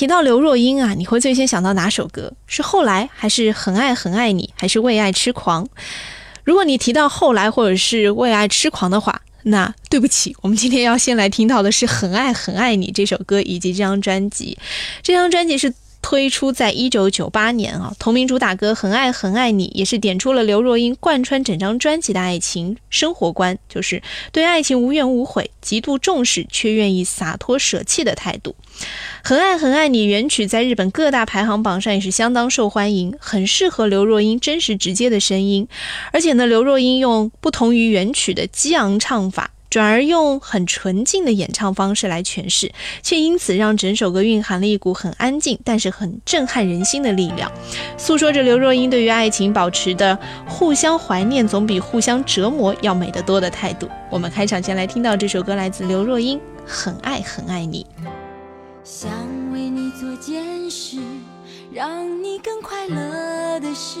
提到刘若英啊，你会最先想到哪首歌？是后来，还是很爱很爱你，还是为爱痴狂？如果你提到后来或者是为爱痴狂的话，那对不起，我们今天要先来听到的是很爱很爱你这首歌以及这张专辑。这张专辑是。推出在一九九八年啊，同名主打歌《很爱很爱你》也是点出了刘若英贯穿整张专辑的爱情生活观，就是对爱情无怨无悔、极度重视却愿意洒脱舍弃的态度。《很爱很爱你》原曲在日本各大排行榜上也是相当受欢迎，很适合刘若英真实直接的声音，而且呢，刘若英用不同于原曲的激昂唱法。转而用很纯净的演唱方式来诠释，却因此让整首歌蕴含了一股很安静，但是很震撼人心的力量，诉说着刘若英对于爱情保持的互相怀念总比互相折磨要美得多的态度。我们开场先来听到这首歌，来自刘若英，《很爱很爱你》。想为你做件事，让你更快乐的事。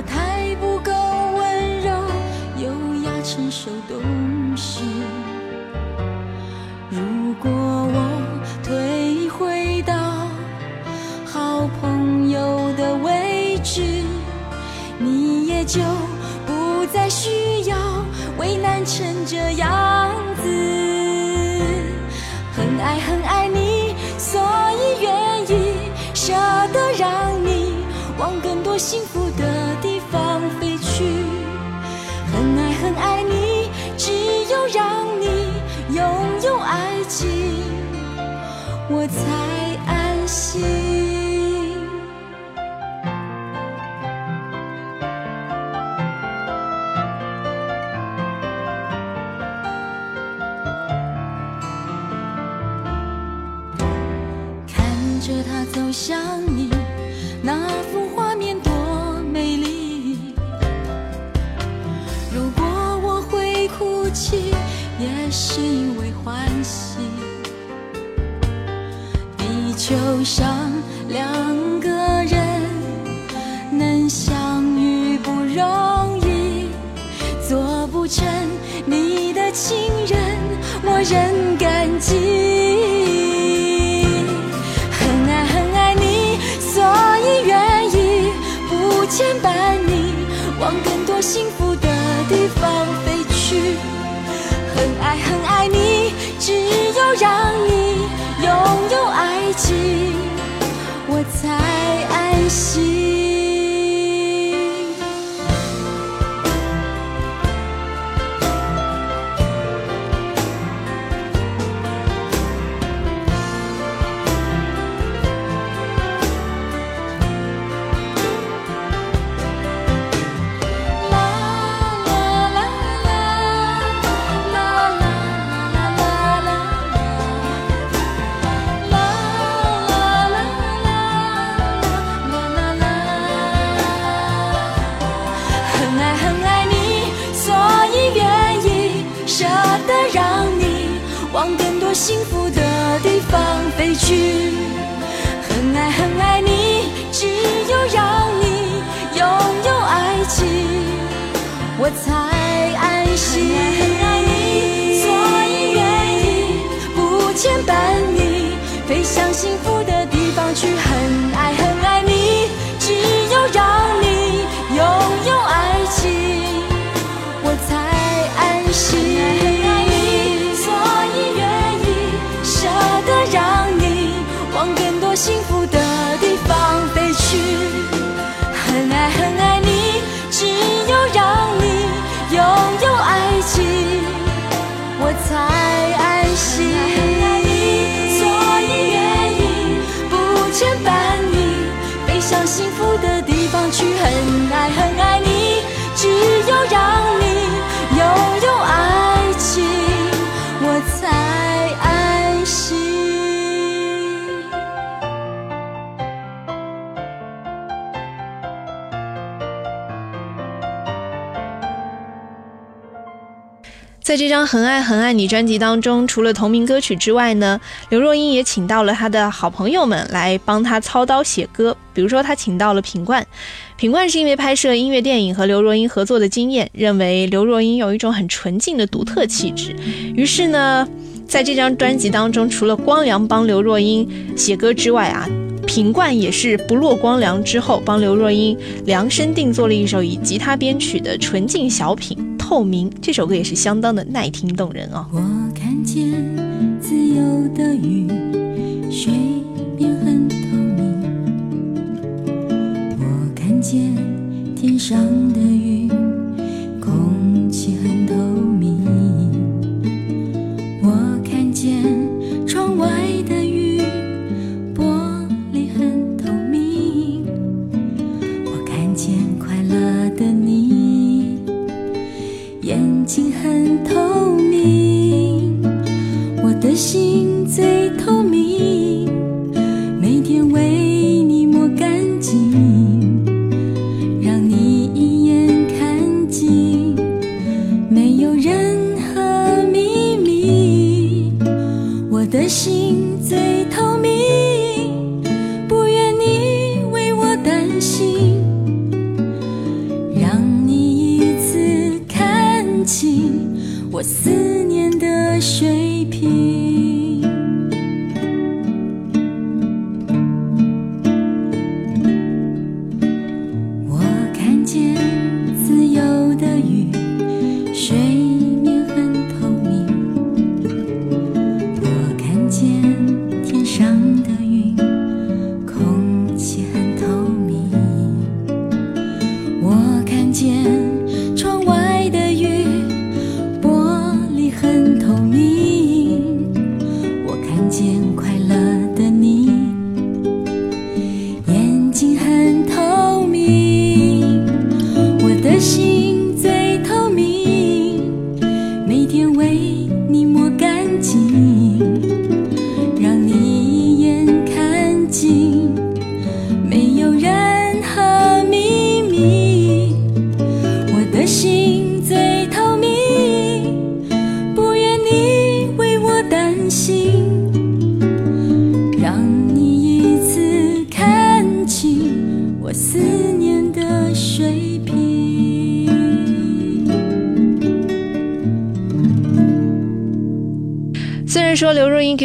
我太不够温柔、优雅、成熟、懂事。如果我退回到好朋友的位置，你也就不再需要为难成这样子。很爱很爱你，所以愿意舍得让你往更多幸福我才安心。看着他走向你，那幅画面多美丽。如果我会哭泣。也是因为欢受伤两个人能相遇不容易，做不成你的情人，我仍感激。很爱很爱你，所以愿意不牵绊你，往更多幸福的地方飞去。很爱很爱你，只有让你拥有起，我才安心。不牵绊你，飞向幸福的地方去。很爱很爱你，只有让你拥有爱情，我才安心。所以愿意舍得让你往更多幸福的地方飞去。很爱很爱你，只有让你拥有爱情，我才很爱很爱你，只有让你拥有爱情，我才安心。在这张《很爱很爱你》专辑当中，除了同名歌曲之外呢，刘若英也请到了她的好朋友们来帮她操刀写歌。比如说，她请到了品冠，品冠是因为拍摄音乐电影和刘若英合作的经验，认为刘若英有一种很纯净的独特气质，于是呢，在这张专辑当中，除了光良帮刘若英写歌之外啊，品冠也是不落光良之后，帮刘若英量身定做了一首以吉他编曲的纯净小品《透明》。这首歌也是相当的耐听动人哦。我看见自由的鱼，上的雨，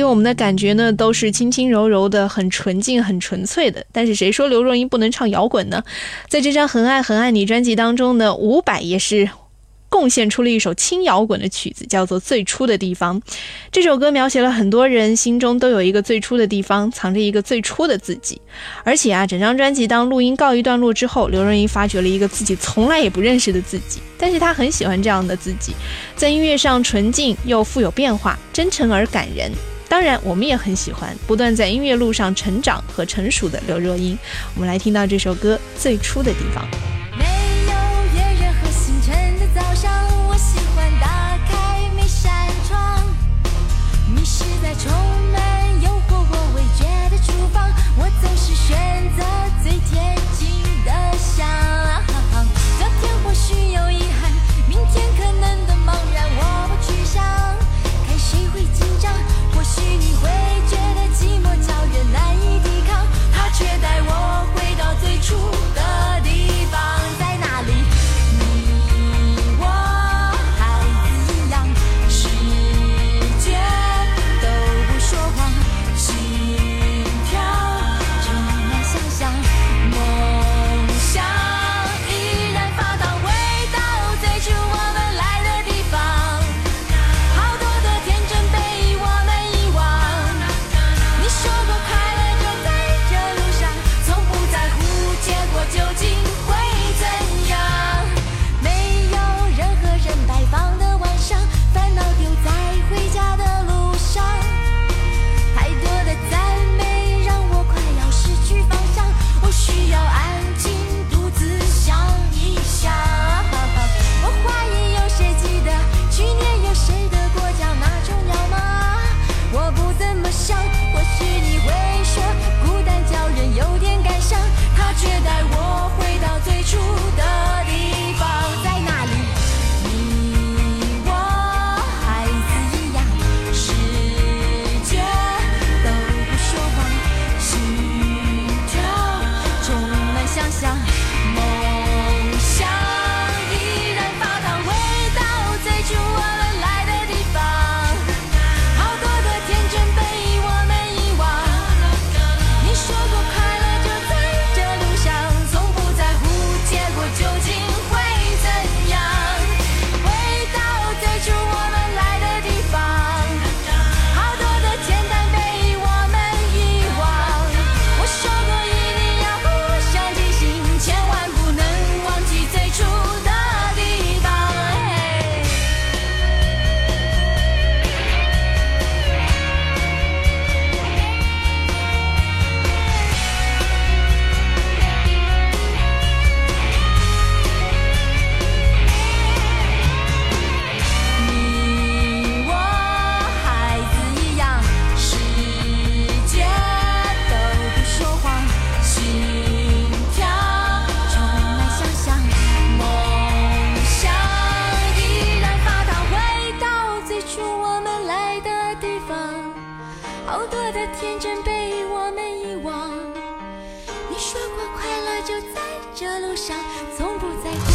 我们的感觉呢都是轻轻柔柔的、很纯净、很纯粹的，但是谁说刘若英不能唱摇滚呢？在这张《很爱很爱你》专辑当中呢，伍佰也是贡献出了一首轻摇滚的曲子，叫做《最初的地方》。这首歌描写了很多人心中都有一个最初的地方，藏着一个最初的自己。而且啊，整张专辑当录音告一段落之后，刘若英发掘了一个自己从来也不认识的自己，但是她很喜欢这样的自己，在音乐上纯净又富有变化，真诚而感人。当然，我们也很喜欢不断在音乐路上成长和成熟的刘若英。我们来听到这首歌《最初的地方》。没有月圆和星辰的早上，我喜欢打开每扇窗，迷失在充满诱惑我味觉的厨房，我总是选择最甜这路上从不在乎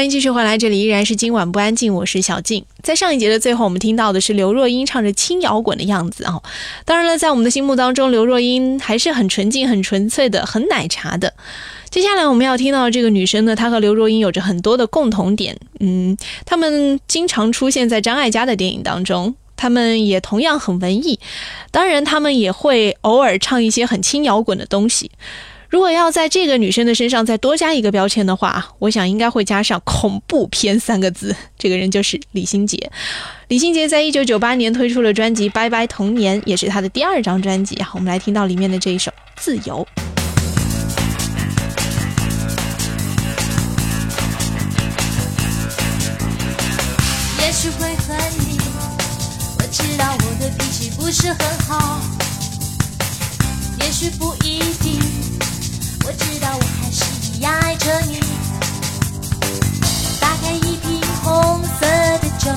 欢迎继续回来，这里依然是今晚不安静，我是小静。在上一节的最后，我们听到的是刘若英唱着轻摇滚的样子哦。当然了，在我们的心目当中，刘若英还是很纯净、很纯粹的、很奶茶的。接下来我们要听到这个女生呢，她和刘若英有着很多的共同点。嗯，她们经常出现在张艾嘉的电影当中，她们也同样很文艺。当然，她们也会偶尔唱一些很轻摇滚的东西。如果要在这个女生的身上再多加一个标签的话，我想应该会加上“恐怖片”三个字。这个人就是李心洁。李心洁在一九九八年推出了专辑《拜拜童年》，也是她的第二张专辑。好，我们来听到里面的这一首《自由》。也许会恨你，我知道我的脾气不是很好。也许不一定，爱着你。打开一瓶红色的酒，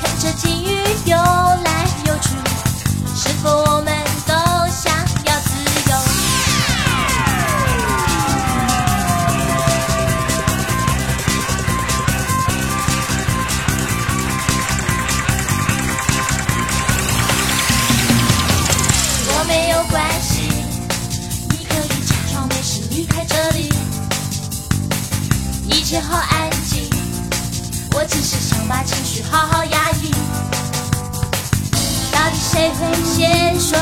看着金鱼游来游去，是否我们一切好安静，我只是想把情绪好好压抑。到底谁会先说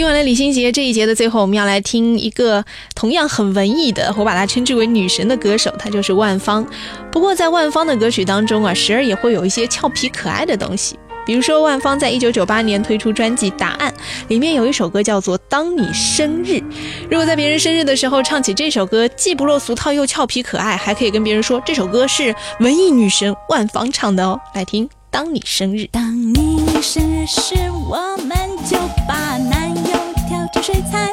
听完了李心洁这一节的最后，我们要来听一个同样很文艺的，我把她称之为女神的歌手，她就是万芳。不过在万芳的歌曲当中啊，时而也会有一些俏皮可爱的东西。比如说，万芳在一九九八年推出专辑《答案》，里面有一首歌叫做《当你生日》。如果在别人生日的时候唱起这首歌，既不落俗套又俏皮可爱，还可以跟别人说这首歌是文艺女神万芳唱的哦。来听《当你生日》。当你生日时，我们就把这水彩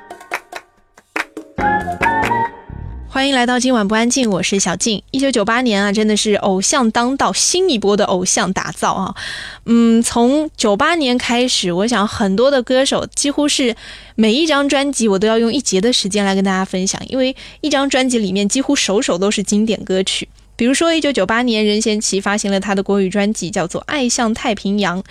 欢迎来到今晚不安静，我是小静。一九九八年啊，真的是偶像当道，新一波的偶像打造啊。嗯，从九八年开始，我想很多的歌手几乎是每一张专辑我都要用一节的时间来跟大家分享，因为一张专辑里面几乎首首都是经典歌曲。比如说，一九九八年，任贤齐发行了他的国语专辑，叫做《爱向太平洋》。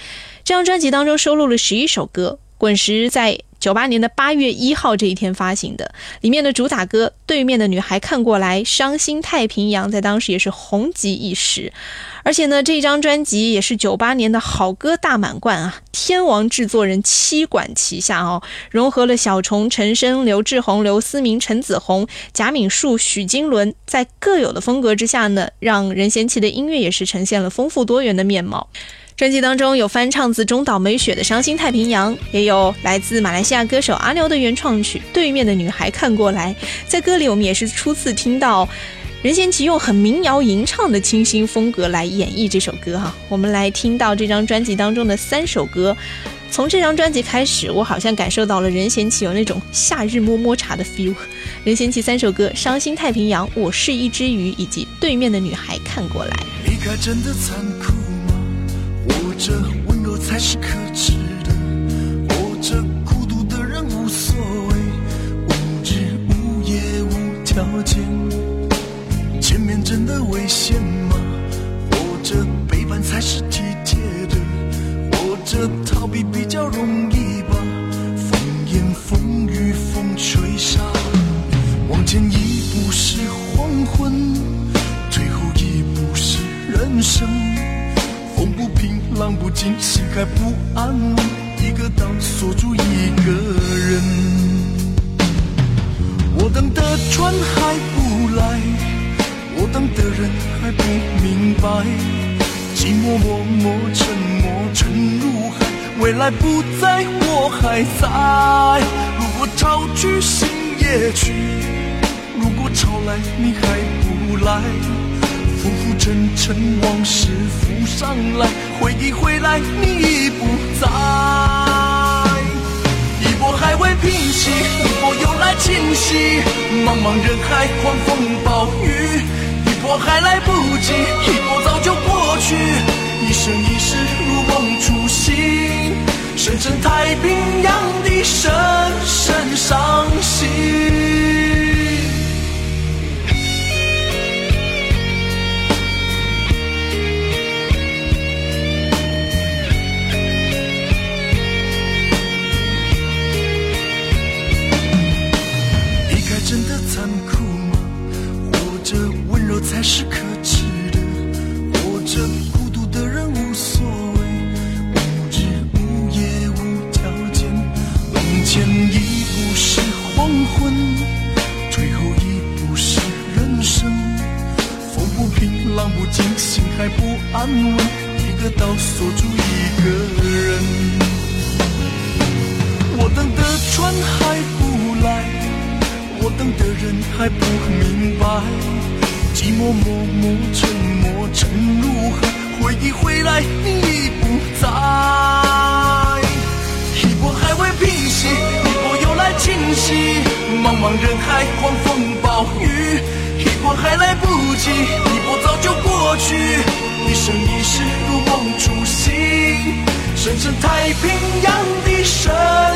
这张专辑当中收录了十一首歌，滚石在。九八年的八月一号这一天发行的，里面的主打歌《对面的女孩看过来》，伤心太平洋在当时也是红极一时。而且呢，这张专辑也是九八年的好歌大满贯啊！天王制作人七管齐下哦，融合了小虫、陈升、刘志宏、刘思明、陈子红、贾敏树、许金伦，在各有的风格之下呢，让任贤齐的音乐也是呈现了丰富多元的面貌。专辑当中有翻唱自中岛美雪的《伤心太平洋》，也有来自马来西亚歌手阿牛的原创曲《对面的女孩看过来》。在歌里，我们也是初次听到任贤齐用很民谣吟唱的清新风格来演绎这首歌哈。我们来听到这张专辑当中的三首歌，从这张专辑开始，我好像感受到了任贤齐有那种夏日摸摸茶的 feel。任贤齐三首歌《伤心太平洋》、《我是一只鱼》以及《对面的女孩看过来》。离开真的残酷。我这温柔才是可耻。来狂风暴雨，一波还来不及，一波早就过去。一生一世如梦初醒，深深太平洋的深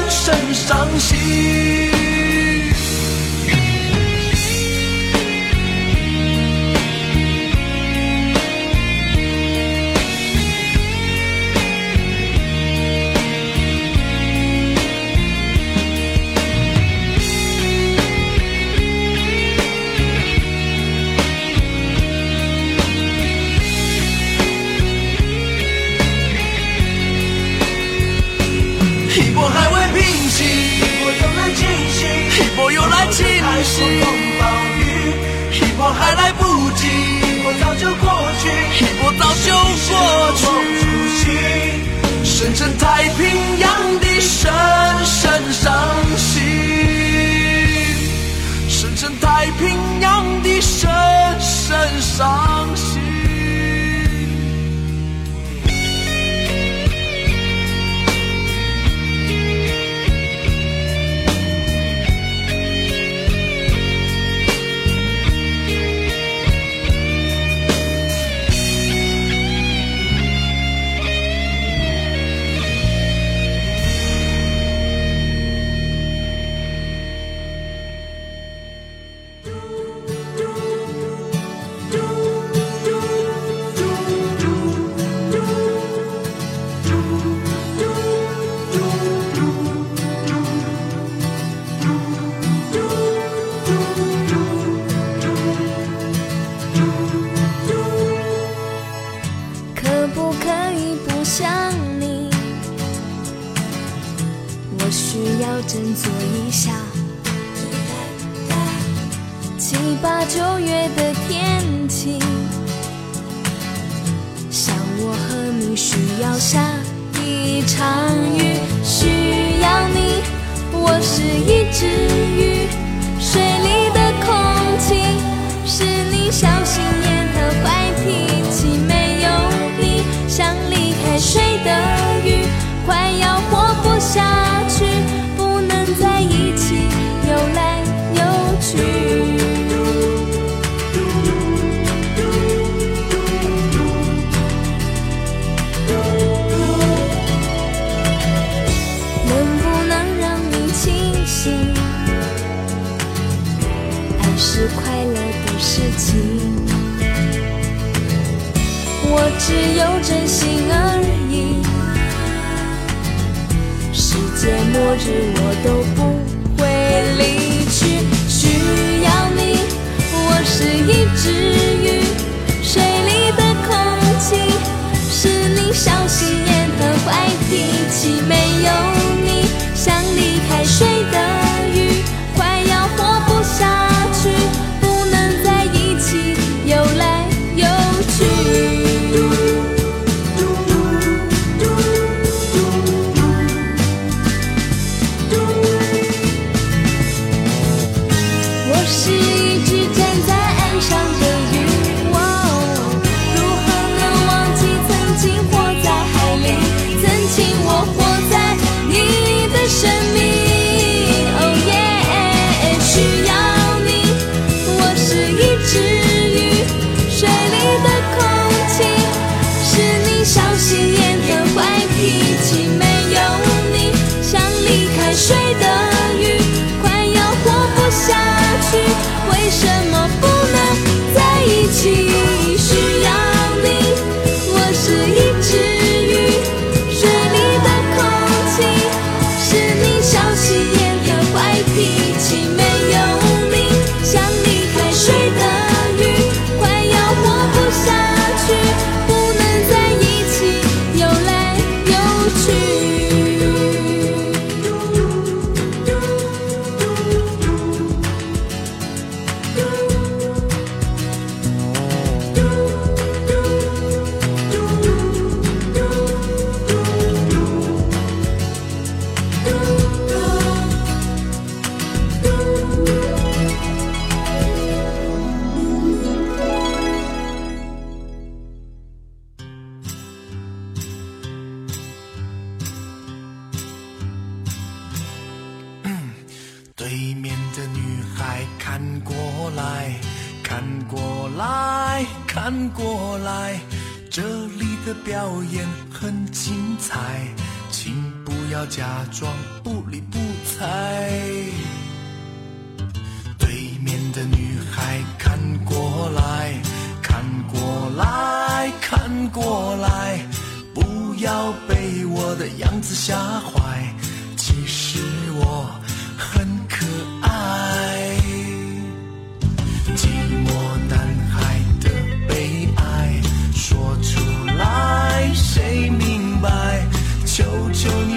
深伤心。是狂风暴雨，一波还来不及，一波早就过去，一波早就过去。深深太平洋的深深伤心，深深太平洋的深深伤心。我都不会离去需要你我是一只鱼水里的空气是你小心眼和坏脾气没有不理不睬对面的女孩看过来看过来看过来不要被我的样子吓坏其实我很可爱寂寞男孩的悲哀说出来谁明白？求求你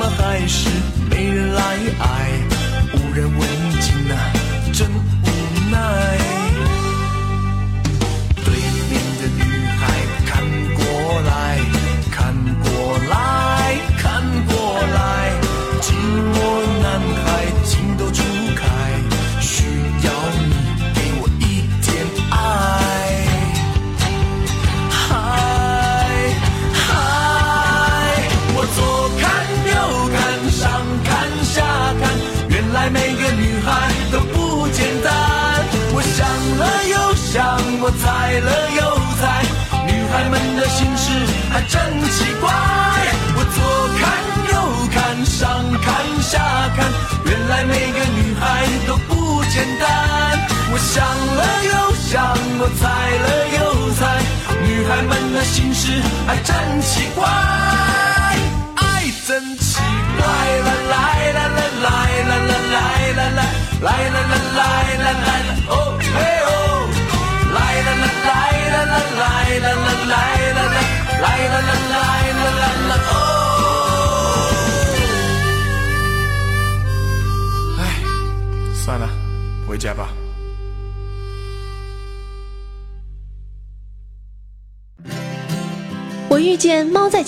么还是没人来爱？无人问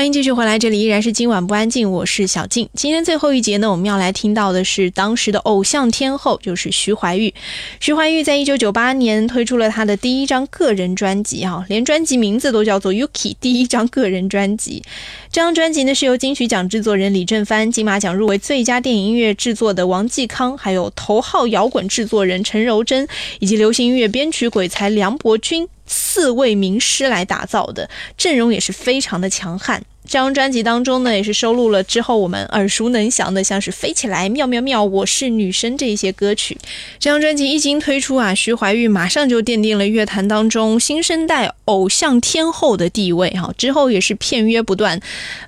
欢迎继续回来，这里依然是今晚不安静，我是小静。今天最后一节呢，我们要来听到的是当时的偶像天后，就是徐怀钰。徐怀钰在一九九八年推出了她的第一张个人专辑，哈，连专辑名字都叫做 Yuki，第一张个人专辑。这张专辑呢是由金曲奖制作人李正帆、金马奖入围最佳电影音乐制作的王继康，还有头号摇滚制作人陈柔贞，以及流行音乐编曲鬼才梁伯君。四位名师来打造的阵容也是非常的强悍。这张专辑当中呢，也是收录了之后我们耳熟能详的，像是《飞起来》《妙妙妙》《我是女生》这一些歌曲。这张专辑一经推出啊，徐怀钰马上就奠定了乐坛当中新生代偶像天后的地位哈。之后也是片约不断，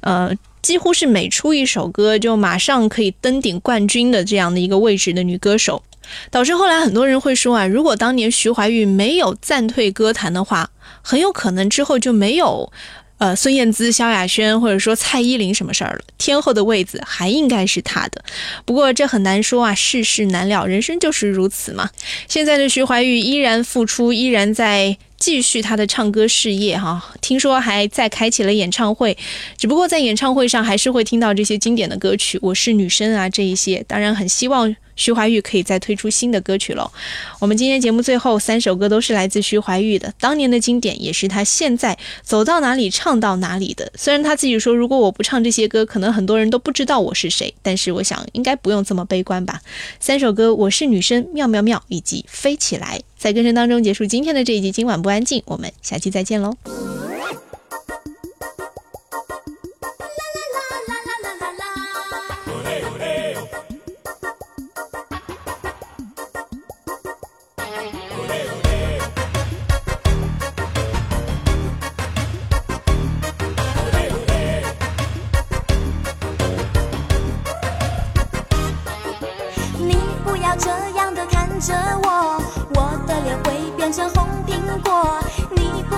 呃，几乎是每出一首歌就马上可以登顶冠军的这样的一个位置的女歌手。导致后来很多人会说啊，如果当年徐怀钰没有暂退歌坛的话，很有可能之后就没有，呃，孙燕姿、萧亚轩或者说蔡依林什么事儿了，天后的位子还应该是她的。不过这很难说啊，世事难料，人生就是如此嘛。现在的徐怀钰依然复出，依然在。继续他的唱歌事业哈，听说还在开启了演唱会，只不过在演唱会上还是会听到这些经典的歌曲，《我是女生》啊这一些。当然很希望徐怀钰可以再推出新的歌曲喽。我们今天节目最后三首歌都是来自徐怀钰的，当年的经典，也是他现在走到哪里唱到哪里的。虽然他自己说，如果我不唱这些歌，可能很多人都不知道我是谁，但是我想应该不用这么悲观吧。三首歌，《我是女生》、妙妙妙以及飞起来。在歌声当中结束今天的这一集，今晚不安静，我们下期再见喽。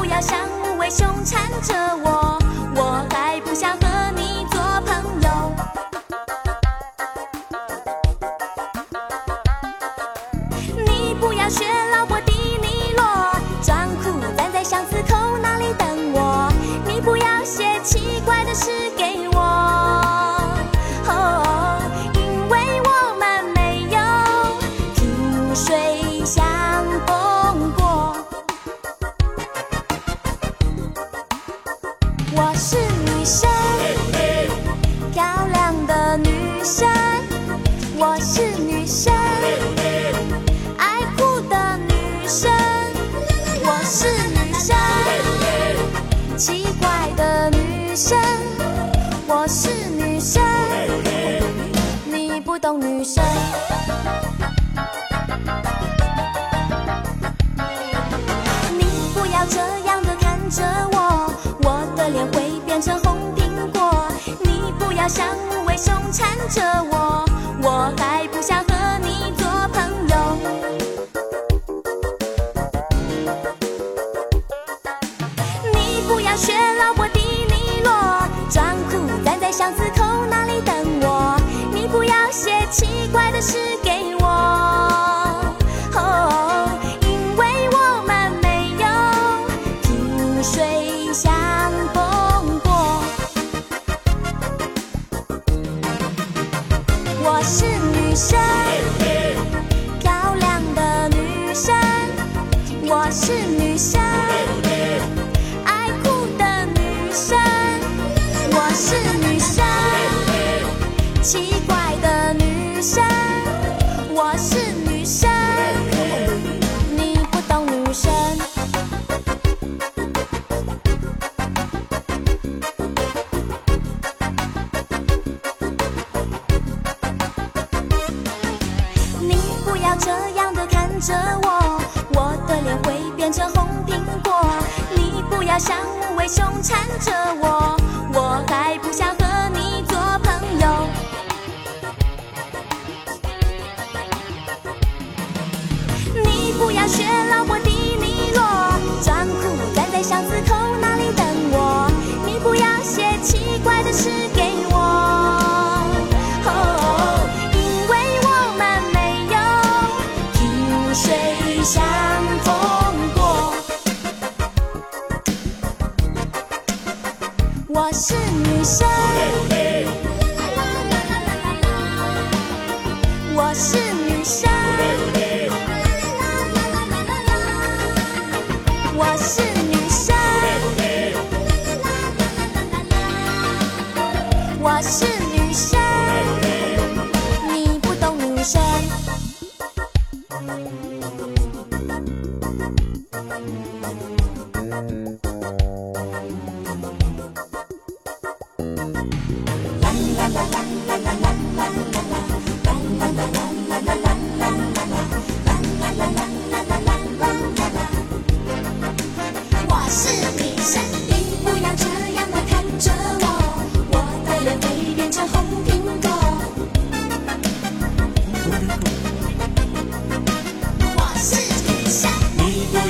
不要像无尾熊缠着我，我还不想和女生，爱哭的女生。我是女生，奇怪的女生。我是女生，你不懂女生。你不要这样的看着我，我的脸会变成红苹果。你不要像无尾熊缠着我，我还不想要这样的看着我我的脸会变成红苹果你不要像无尾熊缠着我我还不想和你做朋友。你不要学老婆迪尼洛装酷站在巷子口那里等我？你不要写奇怪的诗 sunshine.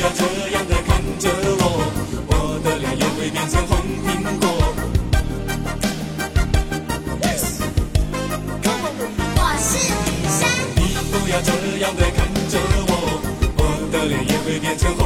要这样的看着我，我的脸也会变成红苹果。Yes，看我，我是女生。你不要这样的看着我，我的脸也会变成红。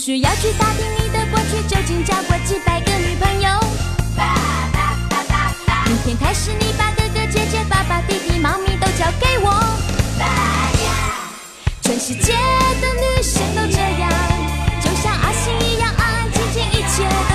需要去打听你的过去，究竟交过几百个女朋友。明天开始，你把哥哥、姐姐、爸爸、弟弟、猫咪都交给我。全世界的女生都这样，就像阿信一样安安静静一切。